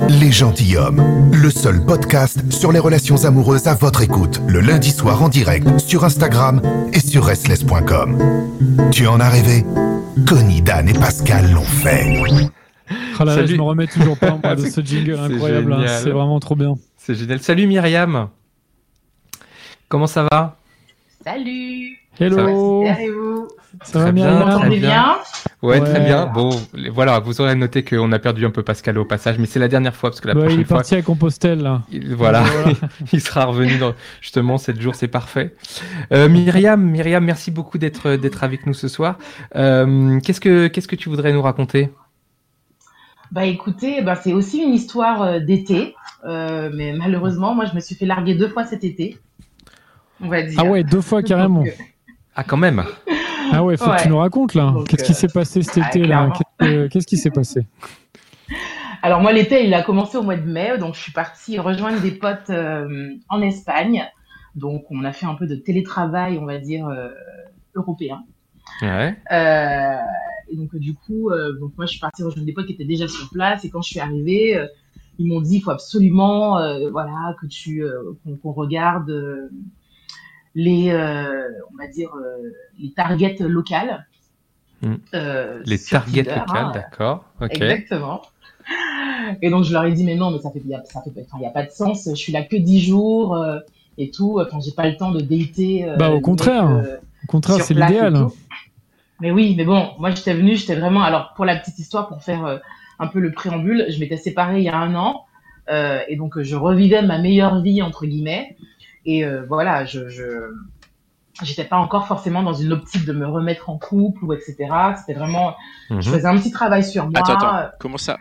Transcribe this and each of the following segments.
Les Gentilhommes, le seul podcast sur les relations amoureuses à votre écoute, le lundi soir en direct sur Instagram et sur restless.com. Tu en as rêvé? Connie, Dan et Pascal l'ont fait. Oh là là, Salut. je me remets toujours pas moi, de ce jingle C'est incroyable. hein. C'est vraiment trop bien. C'est génial. Salut Myriam. Comment ça va? Salut Hello, ça va bien, Vous m'entendez bien? Ouais, Ouais. très bien. Bon, voilà, vous aurez noté qu'on a perdu un peu Pascal au passage, mais c'est la dernière fois parce que la il prochaine est fois, parti à Compostelle là. il- voilà, Voilà. il sera revenu dans justement 7 jours, c'est parfait. Euh, Myriam, Myriam, merci beaucoup d'être d'être avec nous ce soir. Euh, qu'est-ce que qu'est-ce que tu voudrais nous raconter? Bah écoutez, bah, c'est aussi une histoire euh, d'été, euh, mais malheureusement, moi je me suis fait larguer deux fois cet été. On va dire. Ah ouais, deux fois carrément. Donc, euh, Ah, quand même. Ah ouais, faut que tu nous racontes là. Qu'est-ce qui euh, s'est passé cet ah, été là. Qu'est-ce que- Qu'est-ce qui s'est passé Alors moi l'été, il a commencé au mois de mai, donc je suis partie rejoindre des potes euh, en Espagne. Donc on a fait un peu de télétravail, on va dire, euh, européen. Ouais. Euh, et donc euh, du coup, euh, donc moi je suis partie rejoindre des potes qui étaient déjà sur place et quand je suis arrivée, euh, ils m'ont dit il faut absolument euh, voilà que tu euh, qu'on regarde euh, les euh, on va dire euh, les targets locales. Mm. euh, Les targets Tinder, locales, hein. d'accord. Exactement. Et donc je leur ai dit mais non mais ça fait ça fait enfin, y a pas de sens, je suis là que 10 jours euh, et tout, enfin j'ai pas le temps de dater. euh, Bah, au contraire. euh, Au contraire, c'est l'idéal. Mais oui, mais bon, moi j'étais venue, j'étais vraiment. Alors pour la petite histoire, pour faire euh, un peu le préambule, je m'étais séparée il y a un an euh, et donc je revivais ma meilleure vie entre guillemets. Et euh, voilà, je, je j'étais pas encore forcément dans une optique de me remettre en couple ou etc. C'était vraiment, Mhm. je faisais un petit travail sur moi. Attends, attends, comment ça?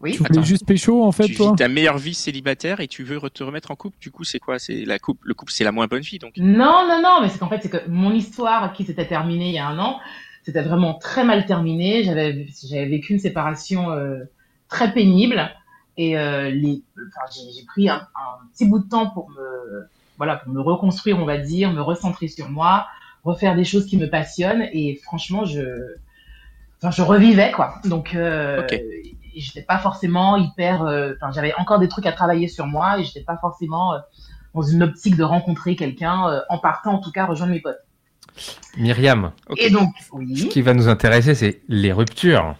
Oui. Tu voulais Attends. juste pécho en fait, Tu toi? vis ta meilleure vie célibataire et tu veux te remettre en couple? Du coup, c'est quoi? C'est la couple. Le couple, c'est la moins bonne vie, donc. Non, non, non, mais c'est qu'en fait, c'est que mon histoire qui s'était terminée il y a un an, c'était vraiment très mal terminé. J'avais, j'avais vécu une séparation euh, très pénible et euh, les, enfin, j'ai, pris un, un petit bout de temps pour me, voilà, pour me reconstruire, on va dire, me recentrer sur moi, refaire des choses qui me passionnent et franchement, je, enfin, je revivais quoi. Donc, euh, Ok. et j'étais pas forcément hyper, euh, enfin, j'avais encore des trucs à travailler sur moi et j'étais pas forcément euh, dans une optique de rencontrer quelqu'un, euh, en partant en tout cas rejoindre mes potes. Myriam. Et donc, ce qui va nous intéresser, c'est les ruptures.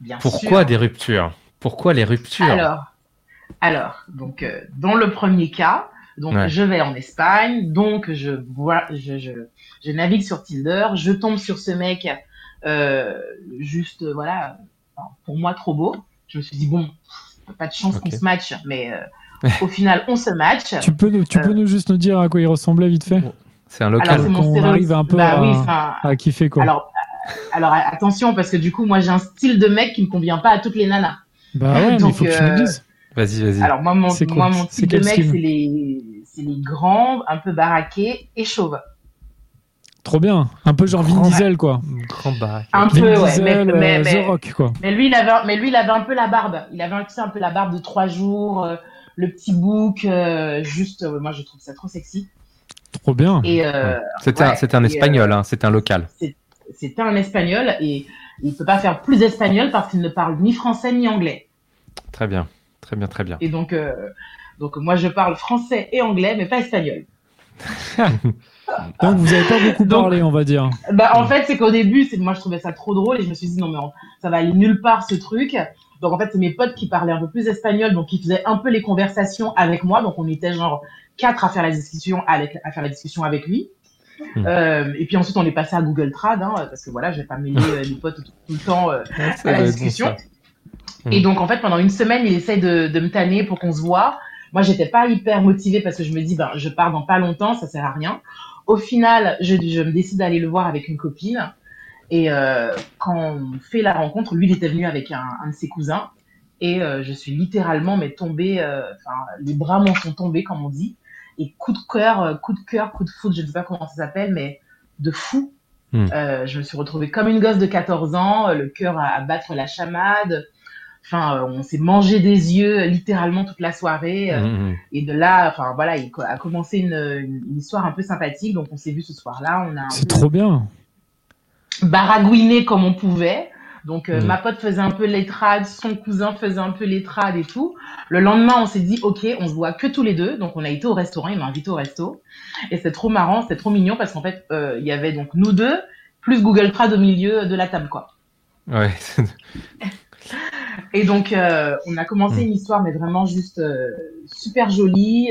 bien Pourquoi sûr. des ruptures? Pourquoi les ruptures Alors, alors, donc euh, dans le premier cas, donc Ouais. je vais en Espagne, donc je vois, je, je, je navigue sur Tinder, je tombe sur ce mec, euh, juste euh, voilà, pour moi trop beau. Je me suis dit bon, pas de chance qu'on se matche, mais euh, au final on se match. Tu peux, nous- tu peux nous juste nous dire à quoi il ressemblait vite fait? C'est un Alors, local. mon qu'on stéréotype. arrive un peu bah, à- oui, À kiffer quoi. Alors, alors attention parce que du coup moi j'ai un style de mec qui ne convient pas à toutes les nanas. Bah ouais, mais il donc, faut que tu euh, nous dises. Vas-y, vas-y. Alors moi mon, moi, mon C'est type de mec c'est les c'est les grands, un peu baraqués et chauves. Trop bien. Un peu genre Vin Grand- Diesel quoi. Grand baraque. Un Vin peu ouais, Diesel, mais, euh, mais, mais, The Rock quoi. mais lui il avait mais lui il avait un peu la barbe. Il avait un, tu sais, un peu la barbe de trois jours, euh, le petit bouc, euh, juste euh, moi je trouve ça trop sexy. Trop bien. Et euh, C'était un, ouais, un espagnol, hein, c'était un local. c'était un espagnol et il peut pas faire plus espagnol parce qu'il ne parle ni français ni anglais. Très bien, très bien, très bien. Et donc, euh, donc moi, je parle français et anglais, mais pas espagnol. Donc vous avez pas beaucoup Donc- parlé, on va dire. Bah, en fait, c'est qu'au début, c'est moi, je trouvais ça trop drôle et je me suis dit non mais on- ça va aller nulle part ce truc. Donc en fait, c'est mes potes qui parlaient un peu plus espagnol, donc qui faisaient un peu les conversations avec moi. Donc on était genre quatre à faire la discussion avec à faire la discussion avec lui. Hmm. Euh, et puis ensuite, on est passé à Google Trad, hein, parce que voilà, je vais pas mêler euh, les potes tout, tout le temps euh, à la discussion. Et Mm. donc, en fait, pendant une semaine, il essaye de, de me tanner pour qu'on se voit. Moi, j'étais pas hyper motivée parce que je me dis, ben, je pars dans pas longtemps, ça sert à rien. Au final, je, je me décide d'aller le voir avec une copine. Et euh, quand on fait la rencontre, lui, il était venu avec un, un de ses cousins. Et euh, je suis littéralement mais tombée, euh, enfin, les bras m'en sont tombés, comme on dit. Et coup de cœur, euh, coup de cœur, coup de foot, je ne sais pas comment ça s'appelle, mais de fou. Hmm. Euh, je me suis retrouvée comme une gosse de 14 ans, euh, le cœur à, à battre la chamade. Enfin, euh, on s'est mangé des yeux euh, littéralement toute la soirée. euh, Mhm. Et de là, enfin voilà, il a commencé une, histoire un peu sympathique. Donc on s'est vu ce soir-là. On a C'est peu trop bien. baragouiné comme on pouvait. Donc euh, Mm. ma pote faisait un peu l'étrade, son cousin faisait un peu l'étrade et tout. Le lendemain, on s'est dit ok, on se voit que tous les deux. Donc on a été au restaurant, il m'a invité au resto et c'était trop marrant, c'était trop mignon parce qu'en fait euh, il y avait donc nous deux plus Google Trad au milieu de la table quoi. Ouais. Et donc, euh, on a commencé Mm. une histoire, mais vraiment juste super jolie.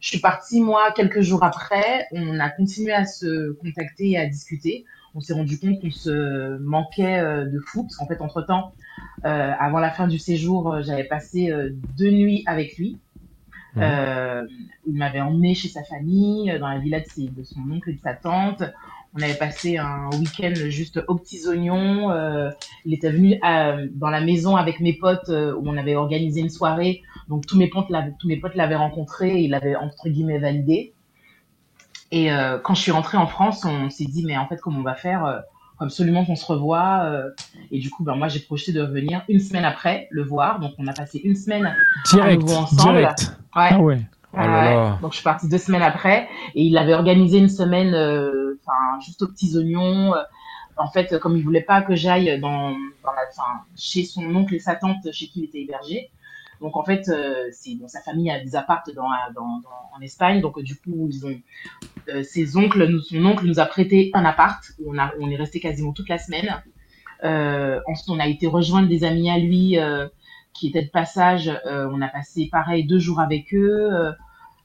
Je suis partie, moi, quelques jours après. On a continué à se contacter et à discuter. On s'est rendu compte qu'on se manquait euh, de fou, parce qu'en fait, entre-temps, euh, avant la fin du séjour, euh, j'avais passé deux nuits avec lui. Mhm. Euh, il m'avait emmené chez sa famille, dans la villa de, ses- de son oncle et de sa tante. On avait passé un week-end juste aux petits oignons. Euh, il était venu euh, dans la maison avec mes potes euh, où on avait organisé une soirée. Donc tous mes potes l'avaient, tous mes potes l'avaient rencontré et il l'avait entre guillemets validé. Et euh, quand je suis rentrée en France, on s'est dit mais en fait comment on va faire euh, absolument qu'on se revoie. euh. et du coup, ben moi j'ai projeté de revenir une semaine après le voir. Donc on a passé une semaine. Direct, nouveau ensemble. direct. Ouais. Ah ouais. Oh là Ouais. Donc je suis partie deux semaines après et il avait organisé une semaine, euh, enfin juste aux petits oignons. euh, en fait, comme il voulait pas que j'aille dans, dans la, enfin, chez son oncle et sa tante chez qui il était hébergé. Donc en fait, euh, sa famille a des appartes dans, en Espagne. Donc euh, du coup, ils ont euh, ses oncles, son oncle nous a prêté un appart où on est resté quasiment toute la semaine. Ensuite, on a été rejoindre des amis à lui qui étaient de passage. On a passé pareil deux jours avec eux.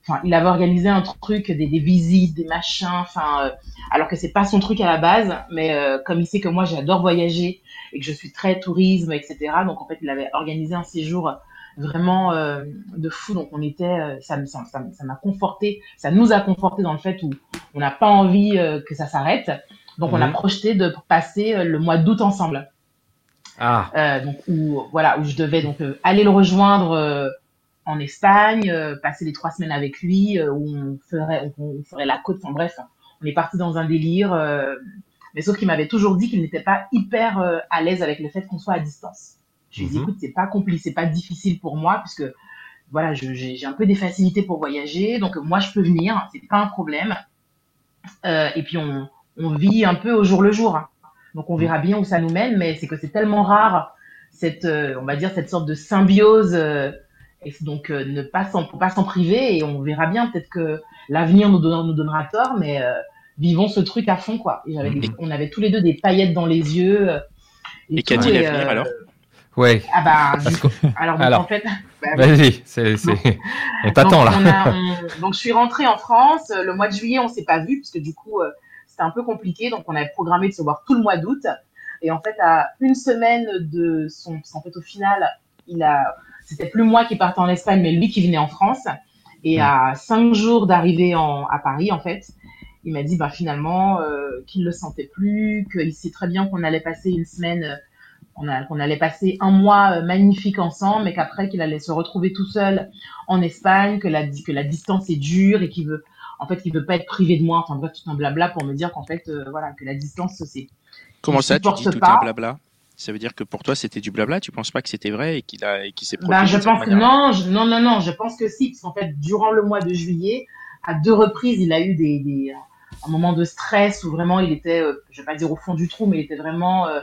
Enfin, il avait organisé un truc, des, des visites, des machins. Enfin, alors que c'est pas son truc à la base, mais comme il sait que moi j'adore voyager et que je suis très tourisme, etc. Donc en fait, il avait organisé un séjour vraiment euh, de fou. Donc on était, euh, ça me, ça, ça- m'a conforté, ça nous a conforté dans le fait où on n'a pas envie euh, que ça s'arrête. Donc on a projeté de passer le mois d'août ensemble. Ah. Euh, donc où voilà où je devais donc aller le rejoindre en Espagne, passer les trois semaines avec lui, où on ferait on, on ferait la côte. Enfin bref, on est parti dans un délire. mais sauf qu'il m'avait toujours dit qu'il n'était pas hyper à l'aise avec le fait qu'on soit à distance. Je lui ai dit Mhm. écoute c'est pas compliqué, c'est pas difficile pour moi puisque voilà j'ai un peu des facilités pour voyager, donc moi je peux venir, c'est pas un problème. Euh, et puis on on vit un peu au jour le jour. hein. Donc on verra bien où ça nous mène, mais c'est que c'est tellement rare cette, euh, on va dire cette sorte de symbiose. euh, et donc ne pas s'en, faut pas s'en priver et on verra bien. Peut-être que l'avenir nous, donnera- nous donnera tort, mais vivons ce truc à fond quoi. Et des- Mhm. on avait tous les deux des paillettes dans les yeux. euh, Et qu'a dit et, l'avenir, alors? Ouais. Ah bah, du- alors, donc, Alors. en fait, bah, Vas-y, c'est, on t'attend là. on a- on- donc je suis rentrée en France. euh, Le mois de juillet, on s'est pas vu parce que du coup, euh, c'était un peu compliqué. Donc on avait programmé de se voir tout le mois d'août. Et en fait, à une semaine de son, parce qu'en fait, au final, il a, c'était plus moi qui partais en Espagne, mais lui qui venait en France. Et à cinq jours d'arrivée à Paris, en fait, il m'a dit, bah finalement, euh, qu'il le sentait plus, qu'il sait très bien qu'on allait passer une semaine. On, a, qu'on allait passer un mois euh, magnifique ensemble, mais qu'après qu'il allait se retrouver tout seul en Espagne, que la, que la distance est dure et qu'il veut, en fait, qu'il veut pas être privé de moi. Enfin bref, tout un blabla pour me dire qu'en fait, euh, voilà, que la distance c'est. Comment ça, tu dis tout pas. un blabla? Ça veut dire que pour toi, c'était du blabla? Tu penses pas que c'était vrai et qu'il a, et qu'il s'est Ben, je pense que non, je- non, non, non, je pense que si, parce qu'en fait, durant le mois de juillet, à deux reprises, il a eu des, des un moment de stress où vraiment il était, euh, je vais pas dire au fond du trou, mais il était vraiment euh,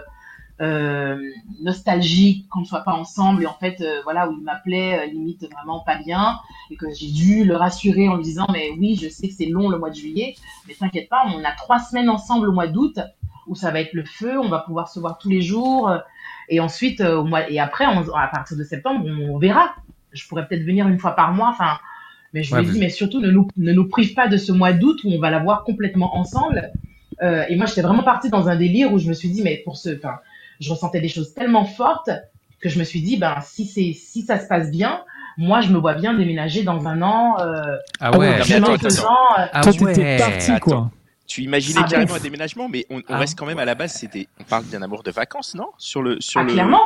nostalgique qu'on ne soit pas ensemble et en fait, euh, voilà, où il m'appelait euh, limite vraiment pas bien et que j'ai dû le rassurer en lui disant, mais oui, je sais que c'est long le mois de juillet, mais t'inquiète pas, on a trois semaines ensemble au mois d'août où ça va être le feu, on va pouvoir se voir tous les jours. euh, Et ensuite, euh, au mois, et après, on- à partir de septembre, on, on verra. Je pourrais peut-être venir une fois par mois. Enfin, mais je Ouais, lui ai dit, mais surtout, ne nous, ne nous prive pas de ce mois d'août où on va l'avoir complètement ensemble. Euh, et moi, j'étais vraiment partie dans un délire où je me suis dit, mais pour ce, enfin, je ressentais des choses tellement fortes que je me suis dit, ben, si c'est, si ça se passe bien, moi, je me vois bien déménager dans un an, euh, Ah ouais. chemin attends, faisant, euh, Ah Toi, ouais. t'étais parti, Attends. quoi. Tu imaginais Ah, carrément ouf. un déménagement, mais on, on Ah, reste quand même à la base. C'était, on parle d'un amour de vacances, non? Sur le, sur ah, le, clairement.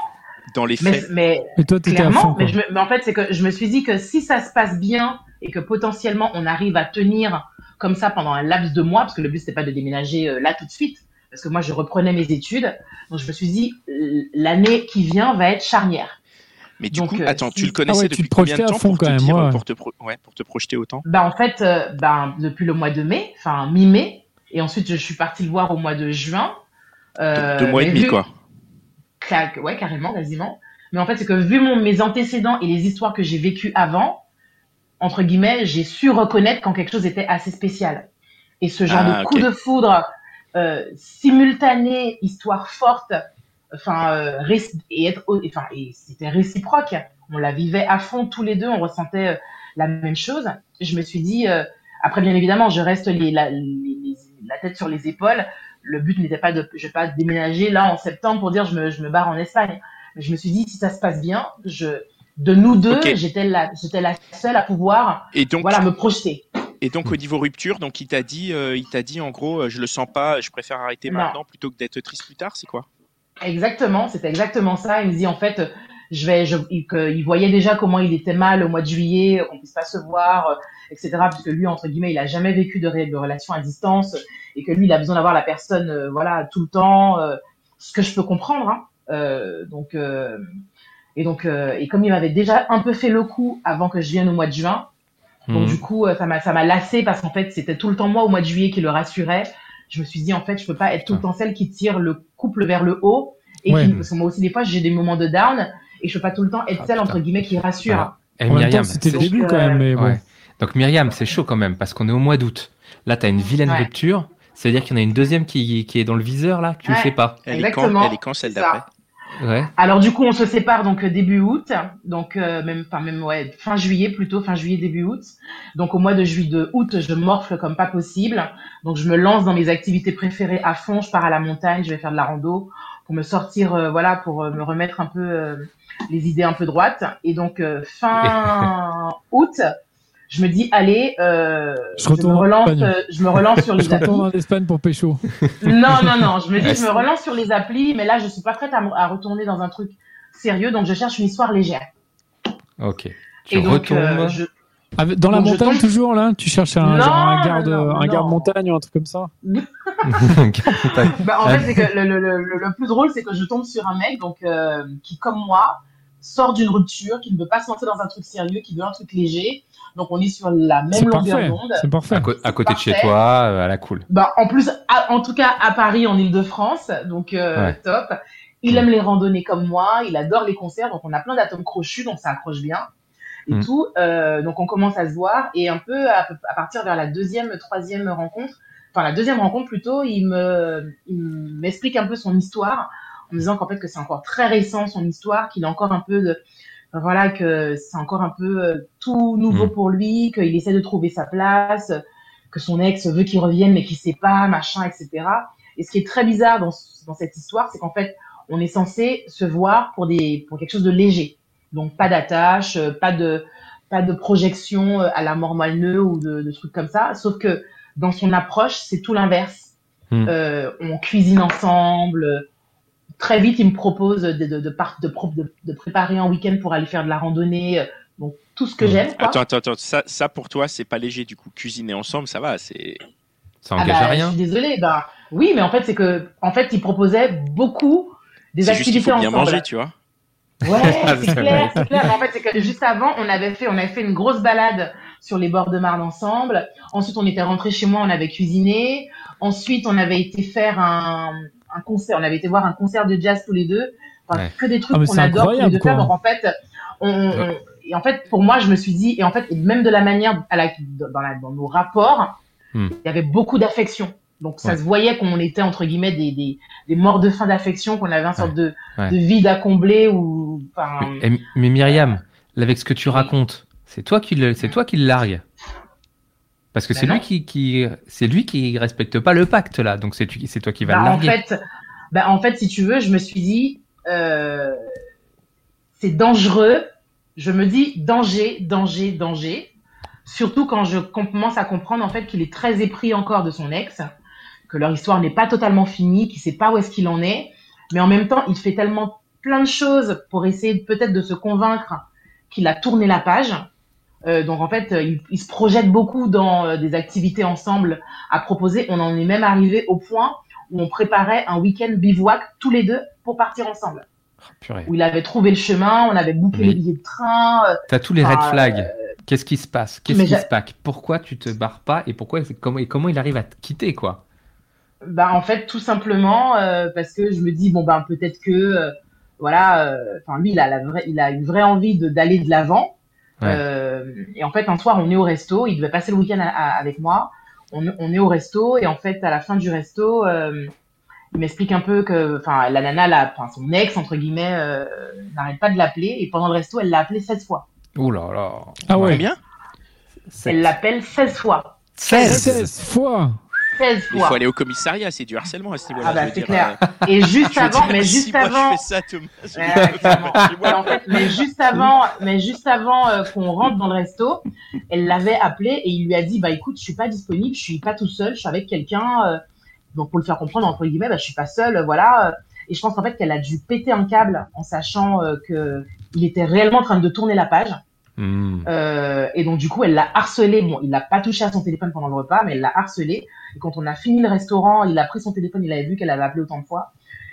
dans les faits. mais Et toi, clairement, fond, mais, je me- mais en fait, c'est que je me suis dit que si ça se passe bien et que potentiellement on arrive à tenir comme ça pendant un laps de mois, parce que le but c'était pas de déménager euh, là tout de suite, parce que moi je reprenais mes études, donc je me suis dit l- l'année qui vient va être charnière. Mais du donc, coup, euh, attends, si- tu le connaissais Ah ouais, depuis te combien de temps fond pour te quand même, dire, ouais. pour te, pro- ouais, pour te projeter autant? Bah en fait, euh, ben depuis le mois de mai, enfin mi-mai, et ensuite je suis partie le voir au mois de juin. Euh, deux, mois et demi, vu- quoi. ouais, carrément, quasiment. Mais en fait, c'est que vu mon, mes antécédents et les histoires que j'ai vécues avant, entre guillemets, j'ai su reconnaître quand quelque chose était assez spécial. Et ce genre Ah, de coup ok. de foudre euh, simultané, histoire forte, enfin, euh, et être, enfin, et c'était réciproque. On la vivait à fond tous les deux, on ressentait euh, la même chose. Je me suis dit, euh, après bien évidemment, je reste les, la, les- la tête sur les épaules. Le but n'était pas de, je vais pas déménager là en septembre pour dire je me, je me barre en Espagne. Mais je me suis dit si ça se passe bien, je, de nous deux, j'étais la, j'étais la seule à pouvoir, Et donc, voilà, me projeter. Et donc au niveau rupture, donc il t'a dit, euh, il t'a dit en gros, euh, je le sens pas, je préfère arrêter Non. maintenant plutôt que d'être triste plus tard, c'est quoi? Exactement, c'était exactement ça. Il me dit en fait, je vais, je, il, que- il voyait déjà comment il était mal au mois de juillet, qu'on puisse pas se voir, euh, etc. Puisque lui, entre guillemets, il a jamais vécu de, ré- de relation à distance et que lui, il a besoin d'avoir la personne, euh, voilà, tout le temps. euh, ce que je peux comprendre. Hein. Euh, donc, euh, et donc, euh, et comme il m'avait déjà un peu fait le coup avant que je vienne au mois de juin, donc Mhm. du coup, euh, ça m'a ça m'a lassé parce qu'en fait, c'était tout le temps moi au mois de juillet qui le rassurait. Je me suis dit en fait, je peux pas être tout le temps celle qui tire le couple vers le haut et Ouais. qui, parce que moi aussi des fois j'ai des moments de down et je peux pas tout le temps être Ah, celle putain. entre guillemets qui rassure. Voilà. Eh, En même Myriam, temps, c'était le c'est- début quand même, mais bon. Ouais. Donc Myriam, c'est chaud quand même parce qu'on est au mois d'août. Là, tu as une vilaine Ouais. rupture. C'est-à-dire qu'il y en a une deuxième qui, qui est dans le viseur là, tu ne Ouais. sais pas. Elle est quand Exactement, Elle est quand celle c'est ça. d'après Ouais. Alors du coup, on se sépare donc début août, donc euh, même enfin même ouais fin juillet plutôt fin juillet début août. Donc au mois de juillet de août, je morfle comme pas possible. Donc je me lance dans mes activités préférées à fond. Je pars à la montagne, je vais faire de la rando pour me sortir, euh, voilà, pour euh, me remettre un peu euh, les idées un peu droites. Et donc fin août, je me dis allez, euh, Je je, me relance, euh, je me relance sur Je les applis. retourne en Espagne pour pécho. Non, non, non. Je me dis, je me relance sur les applis, mais là, je suis pas prête à, à retourner dans un truc sérieux, donc je cherche une histoire légère. Ok. Tu Et donc, euh, je... Avec- Dans la Donc, je montagne tombe- toujours là Tu cherches un, Non, genre un garde, non, non, un garde non. montagne ou un truc comme ça? Bah, en fait, c'est que le, le, le, le- le plus drôle, c'est que je tombe sur un mec, donc euh, qui, comme moi, sort d'une rupture, qui ne veut pas se lancer dans un truc sérieux, qui veut un truc léger. Donc, on est sur la même longueur d'onde. C'est parfait. à, à côté de chez toi, euh, à la cool. Bah, en plus, à- en tout cas, à Paris, en Ile-de-France, donc euh, Ouais. top. Il aime les randonnées comme moi, il adore les concerts, donc on a plein d'atomes crochus, donc ça accroche bien et Mm. tout. Euh, donc on commence à se voir et un peu à, à partir vers la deuxième, troisième rencontre, enfin la deuxième rencontre plutôt, il me, il m'explique un peu son histoire en disant qu'en fait que c'est encore très récent son histoire, qu'il a encore un peu de, voilà que c'est encore un peu euh, tout nouveau Mm. pour lui, qu'il essaie de trouver sa place, que son ex veut qu'il revienne mais qu'il sait pas, machin, etc. Et ce qui est très bizarre dans, ce- dans cette histoire, c'est qu'en fait, on est censé se voir pour des pour quelque chose de léger. Donc pas d'attache, euh, pas de pas de projection euh, à la mort moelle ou de, de trucs comme ça. Sauf que dans son approche, c'est tout l'inverse. Hmm. Euh, on cuisine ensemble. Très vite, il me propose de de de, par- de, pro- de, de préparer un week-end pour aller faire de la randonnée. euh, Donc tout ce que Hmm. j'aime. Attends, attends, attends. Ça, ça pour toi, c'est pas léger du coup. Cuisiner ensemble, ça va. C'est. Ça Ah engage bah, à rien. Je suis désolée. Bah, oui, mais en fait, c'est que, en fait, il proposait beaucoup des C'est juste activités faut bien ensemble. manger, tu vois. Ouais, Ah, c'est clair, c'est clair. Mais en fait, c'est que juste avant, on avait fait, on avait fait une grosse balade sur les bords de Marne ensemble. Ensuite, on était rentré chez moi, on avait cuisiné. Ensuite, on avait été faire un, un concert, on avait été voir un concert de jazz tous les deux. Enfin, Ouais. que des trucs Ah, qu'on c'est adore tous les incroyable, deux faire. quoi. Donc en fait, on, on- et en fait, pour moi, je me suis dit, et en fait, même de la manière à la, dans, la, dans nos rapports, Hmm. il y avait beaucoup d'affection. Donc ça Ouais. se voyait qu'on était entre guillemets des, des, des morts de faim d'affection, qu'on avait un sorte de, Ouais. de vide à combler ou enfin Mais, mais Myriam, là, avec ce que tu racontes, c'est toi qui le, c'est toi qui le largue. Parce que Ben c'est lui qui, qui, c'est lui qui respecte pas le pacte là, donc c'est c'est toi qui vas Bah, le en larguer. fait, bah, en fait, si tu veux, je me suis dit, euh, c'est dangereux. Je me dis danger, danger, danger. Surtout quand je commence à comprendre en fait qu'il est très épris encore de son ex, que leur histoire n'est pas totalement finie, qu'il sait pas où est-ce qu'il en est, mais en même temps, il fait tellement plein de choses pour essayer peut-être de se convaincre qu'il a tourné la page. Euh, donc en fait, euh, il, il se projette beaucoup dans euh, des activités ensemble à proposer. On en est même arrivé au point où on préparait un week-end bivouac tous les deux pour partir ensemble. Oh, purée. Où il avait trouvé le chemin, on avait bouclé les billets de train. euh, T'as tous les red flags. Qu'est-ce qui se passe? Qu'est-ce qui se passe? Pourquoi tu te barres pas? Et pourquoi comment et comment il arrive à te quitter quoi? Bah en fait tout simplement parce que je me dis bon ben peut-être que voilà, enfin lui, il a, la vraie, il a une vraie envie d'aller de l'avant. Ouais. Euh, et en fait, un soir, on est au resto. Il devait passer le week-end avec moi. On, on est au resto et en fait, à la fin du resto, euh, il m'explique un peu que, enfin, la nana, la, enfin, son ex entre guillemets, euh, n'arrête pas de l'appeler et pendant le resto, elle l'a appelé 16 fois. Ouh là là. Ah ouais. Combien? Elle l'appelle 16 fois. 16 fois 16 Il faut aller au commissariat, c'est du harcèlement à ce niveau-là. Ah bah, c'est clair. euh, Et juste avant, mais si juste moi avant, je fais ça, Thomas. Ouais, en fait, mais juste avant, mais juste avant euh, qu'on rentre dans le resto, elle l'avait appelé et il lui a dit bah écoute, je suis pas disponible, je suis pas tout seul, je suis avec quelqu'un. euh, donc pour le faire comprendre entre guillemets, bah je suis pas seule, euh, voilà. Et je pense en fait qu'elle a dû péter un câble en sachant que il était réellement en train de tourner la page. Hmm. Euh, et donc du coup, elle l'a harcelé. Bon, il n'a pas touché à son téléphone pendant le repas, mais elle l'a harcelé. Et quand on a fini le restaurant, il a pris son téléphone, il avait vu qu'elle avait appelé autant de fois.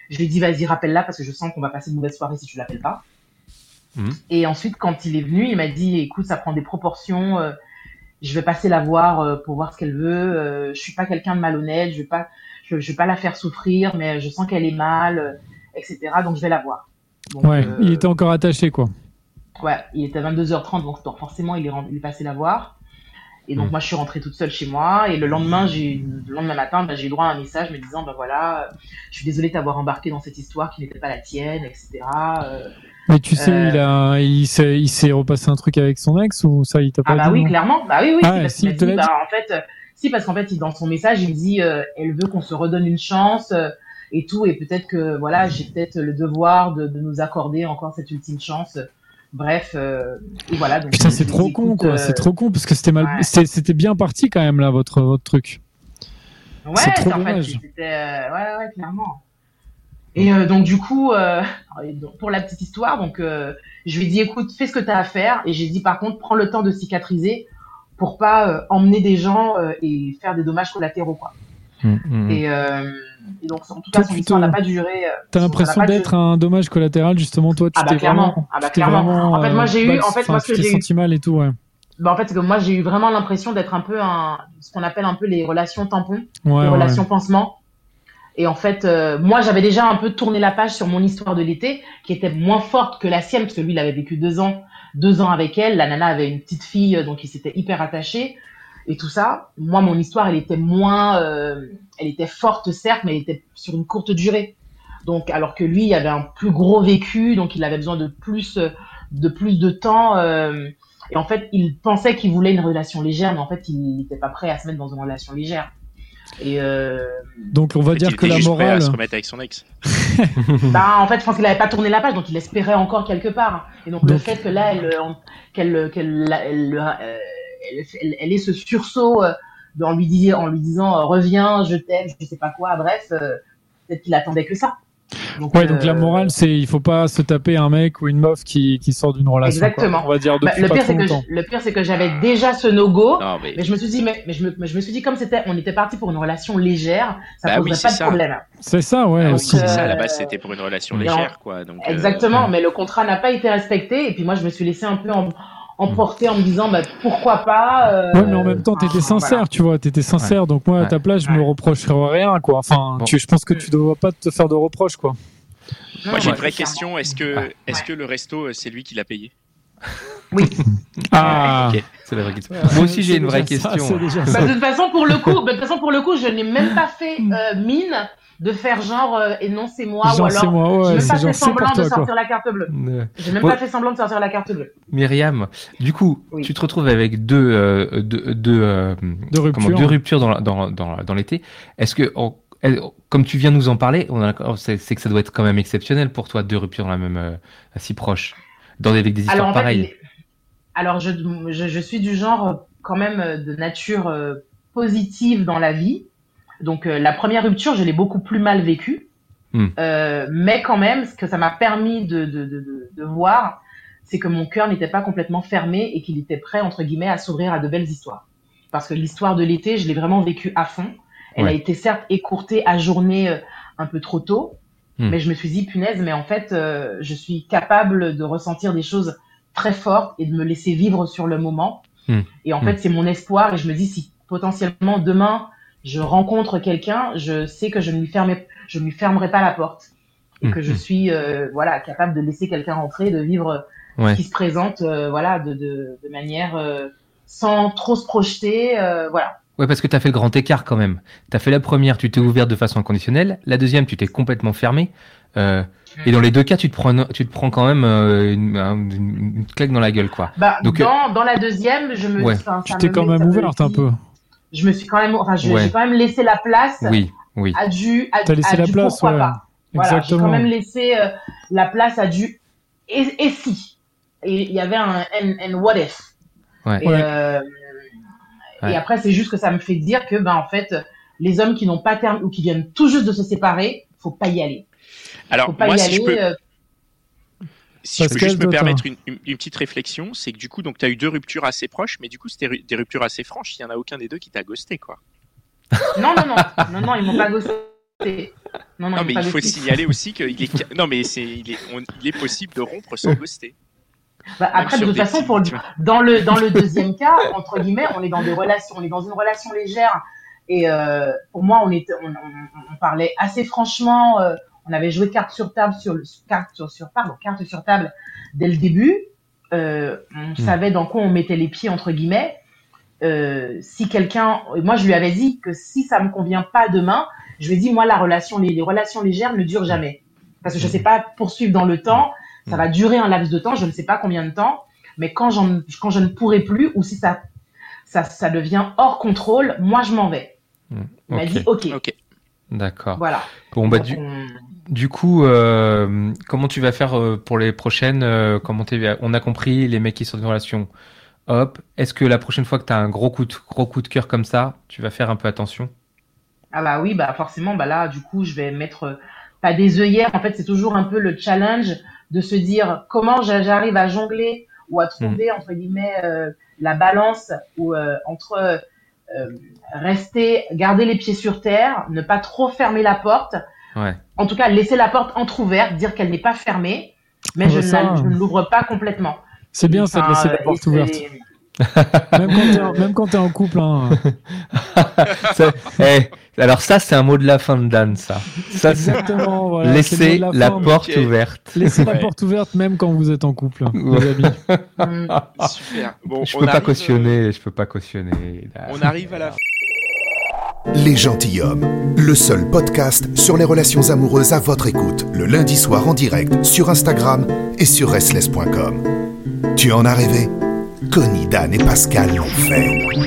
Je lui ai dit, vas-y, rappelle-la parce que je sens qu'on va passer une mauvaise soirée si tu l'appelles pas. Mhm. Et ensuite, quand il est venu, il m'a dit, écoute, ça prend des proportions. euh, je vais passer la voir euh, pour voir ce qu'elle veut. Euh, je suis pas quelqu'un de malhonnête. Je vais pas, je, je vais pas la faire souffrir, mais je sens qu'elle est mal, euh, etc. Donc je vais la voir. Donc, Ouais, euh, il était encore attaché, quoi. Ouais, il était 22h30, donc donc forcément, il est, ren- il est passé la voir. Et donc, Mm. moi, je suis rentrée toute seule chez moi. Et le lendemain, j'ai, le lendemain matin, bah, j'ai eu droit à un message me disant, ben voilà, je suis désolée de t'avoir embarqué dans cette histoire qui n'était pas la tienne, etc. Euh, Mais tu sais, Euh. il a, il s'est, il s'est repassé un truc avec son ex ou ça, il t'a pas ah bah dit oui, clairement. Bah oui, oui. Ah, si, parce si, il dit, bah, en fait, si, parce qu'en fait, dans son message, il me dit, euh, elle veut qu'on se redonne une chance et tout. Et peut-être que, voilà, j'ai peut-être le devoir de, de nous accorder encore cette ultime chance. Bref, euh, et voilà. Donc, Putain, c'est trop con, quoi. euh, C'est trop con parce que c'était mal, ouais. c'était bien parti quand même là, votre, votre truc. Ouais, trop en fait, c'était, euh, ouais, ouais, clairement. Et euh, donc du coup, pour la petite histoire, donc je lui ai dit, écoute, fais ce que tu as à faire, et j'ai dit par contre, prends le temps de cicatriser pour pas emmener des gens et faire des dommages collatéraux, quoi. Hmm, hmm. Et, euh, et donc en tout cas, Toi, son histoire n'a pas duré. euh, T'as l'impression d'être un dommage collatéral justement, toi. Tu Ah bah t'es vraiment, Ah bah clairement. vraiment, En fait, moi, j'ai eu- en fait, moi, ce que j'ai senti mal et tout, ouais. Bah, en fait, c'est que moi, j'ai eu vraiment l'impression d'être un peu un, ce qu'on appelle un peu les relations tampons. Ouais, les ouais. relations pansement. Et en fait, euh, moi, j'avais déjà un peu tourné la page sur mon histoire de l'été, qui était moins forte que la sienne, parce que lui, il avait vécu deux ans, deux ans avec elle. La nana avait une petite fille, euh, donc il s'était hyper attaché et tout ça. Moi, mon histoire, elle était moins, euh, elle était forte certes, mais elle était sur une courte durée. Donc, alors que lui, il avait un plus gros vécu, donc il avait besoin de plus, de plus de temps. euh, et en fait, il pensait qu'il voulait une relation légère, mais en fait, il n'était pas prêt à se mettre dans une relation légère. Et euh, Donc on va dire que la morale. à se remettre avec son ex. bah, en fait, je pense qu'il avait pas tourné la page, donc il espérait encore quelque part. Et donc, le fait que là, elle, qu'elle, qu'elle, elle, elle, elle, elle ait ce sursaut euh, de- en lui, dis- en lui disant euh, reviens, je t'aime, je sais pas quoi, bref, euh, peut-être qu'il attendait que ça. Donc, Ouais, donc la euh, morale, c'est il faut pas se taper un mec ou une meuf qui, qui sort d'une relation. quoi. Exactement. On va dire bah, depuis le pas pire, trop c'est que longtemps. je- le pire, c'est que j'avais déjà ce no-go. Non, mais Mais je me suis dit, mais, mais je, me, mais je me suis dit, comme c'était, on était parti pour une relation légère, ça Bah poserait oui, c'est pas de ça. problème. C'est ça, ouais. Oui, aussi. c'est ça, à la Euh, base, c'était pour une relation légère, quoi. Donc, euh, Exactement, mais le contrat n'a pas été respecté. Et puis moi, je me suis laissé un peu em- emporter en me disant, bah, pourquoi pas. euh, Ouais, mais en même temps, t'étais sincère, voilà. tu vois, t'étais sincère. Donc moi, à ta place, je me reprocherais rien, quoi. Enfin, Bon. tu, je pense que tu dois pas te faire de reproches, quoi. Non, Moi, j'ai ouais, une vraie question. Est-ce que, Ouais. est-ce que le resto, euh, c'est lui qui l'a payé? Ah. Ok, c'est la vraie question. Moi aussi, j'ai une vraie ça, question. déjà Bah, de toute façon, pour le coup, bah, de toute façon, pour le coup, je n'ai même pas fait euh, mine de faire genre euh, et non c'est moi Genre, ou c'est alors moi, j'ai ouais, même c'est pas genre, fait semblant de quoi. sortir la carte bleue. Euh, J'ai même pas fait semblant de sortir la carte bleue. Myriam, du coup, Oui. tu te retrouves avec deux, euh, deux, deux, euh, De rupture. comment, deux ruptures dans, dans, dans, dans l'été. Est-ce que, on- elle- comme tu viens de nous en parler, on a- oh, c'est que ça doit être quand même exceptionnel pour toi, deux ruptures dans la même, euh, si proches, dans des, avec des histoires Alors en fait, pareilles. les- alors je, je, je suis du genre euh, quand même euh, de nature euh, positive dans la vie. Donc la première rupture, je l'ai beaucoup plus mal vécue. Hmm. Euh, mais quand même, ce que ça m'a permis de, de, de, de, voir, c'est que mon cœur n'était pas complètement fermé et qu'il était prêt, entre guillemets, à s'ouvrir à de belles histoires. Parce que l'histoire de l'été, je l'ai vraiment vécue à fond. Elle Ouais. a été certes écourtée, ajournée un peu trop tôt, Hmm. mais je me suis dit, punaise, mais en fait, euh, je suis capable de ressentir des choses très fortes et de me laisser vivre sur le moment. Hmm. Et en Hmm. fait, c'est mon espoir et je me dis, si potentiellement demain, je rencontre quelqu'un, je sais que je ne lui fermerai, je ne lui fermerai pas la porte. et que Mm, je suis euh, voilà capable de laisser quelqu'un rentrer, de vivre Ouais. ce qui se présente euh, voilà de, de, de manière euh, sans trop se projeter voilà. Ouais, parce que tu as fait le grand écart quand même. Tu as fait la première, tu t'es ouverte de façon inconditionnelle. La deuxième, tu t'es complètement fermé. Euh, et dans les deux cas, tu te prends, tu te prends quand même euh, une, un- une- une claque dans la gueule, quoi. Bah, Donc, euh, dans, dans la deuxième, je me Ouais. enfin, Tu t'es quand même ouverte un peu. Je me suis quand même enfin Ouais. j'ai quand même laissé la place Oui, oui. à du à, T'as laissé à la du place, pourquoi ouais. pas. Voilà, j'ai quand même laissé euh, la place à du et, et si. Et il y avait un and, and what if. Ouais. Et, Ouais. et après, c'est juste que ça me fait dire que, ben, en fait, les hommes qui n'ont pas terminé ou qui viennent tout juste de se séparer, faut pas y aller. Alors, Faut pas moi, y si aller. je peux, euh, si je peux juste me permettre une, une, une petite réflexion, c'est que du coup, donc, tu as eu deux ruptures assez proches, mais du coup, c'était ru- des ruptures assez franches. Il y en a aucun des deux qui t'a ghosté, quoi. Non, non, non, non, non, ils m'ont pas ghosté. Non, non, Non, ils mais il faut signaler aussi qu'il est, non, mais c'est, il est, on- il est possible de rompre sans ghoster. Bah, après, de toute façon, pour dans le dans le deuxième cas, entre guillemets, on est dans des relations, on est dans une relation légère. Et euh, pour moi, on était, on, on, on parlait assez franchement. euh, on avait joué carte sur table sur le carte sur, sur pardon carte sur table dès le début. Euh, on savait dans quoi on mettait les pieds entre guillemets. Euh, si quelqu'un, moi je lui avais dit que si ça me convient pas demain, je lui ai dit moi la relation, les, les relations légères ne durent jamais parce que je sais pas poursuivre dans le temps. Ça va durer un laps de temps, je ne sais pas combien de temps, mais quand, je ne pourrai plus ou si ça, ça, ça devient hors contrôle, moi je m'en vais. Il m'a Ok. dit ok. D'accord. voilà. Bon, bah, du, on- du coup, euh, comment tu vas faire euh, pour les prochaines euh, comment On a compris, les mecs qui sont dans une relation, hop. Est-ce que la prochaine fois que tu as un gros coup, de, gros coup de cœur comme ça, tu vas faire un peu attention? Ah bah oui, bah forcément, bah là, du coup, je vais mettre euh, pas des œillères. En fait, c'est toujours un peu le challenge de se dire comment j'a- j'arrive à jongler ou à trouver entre guillemets euh, la balance ou euh, entre euh, rester, garder les pieds sur terre, ne pas trop fermer la porte. Ouais. En tout cas, laisser la porte entrouverte, dire qu'elle n'est pas fermée, mais Ah je, bah ça, ne la- je ne l'ouvre pas complètement. C'est bien ça de laisser euh, la porte et ouverte. Même quand t'es en, en couple. Hein. Ça- alors ça, c'est un mot de la fin de Dan, ça. Ça, c'est Exactement. Voilà, de la, fin. porte ouverte. Laissez la porte ouverte même quand vous êtes en couple, Ouais. les amis. Super. Bon, je on peux pas arrive, cautionner, je peux pas cautionner. euh, On arrive à la Les Gentilhommes, le seul podcast sur les relations amoureuses à votre écoute, le lundi soir en direct sur Instagram et sur restless.com. Tu en as rêvé? Connie, Dan et Pascal l'ont fait.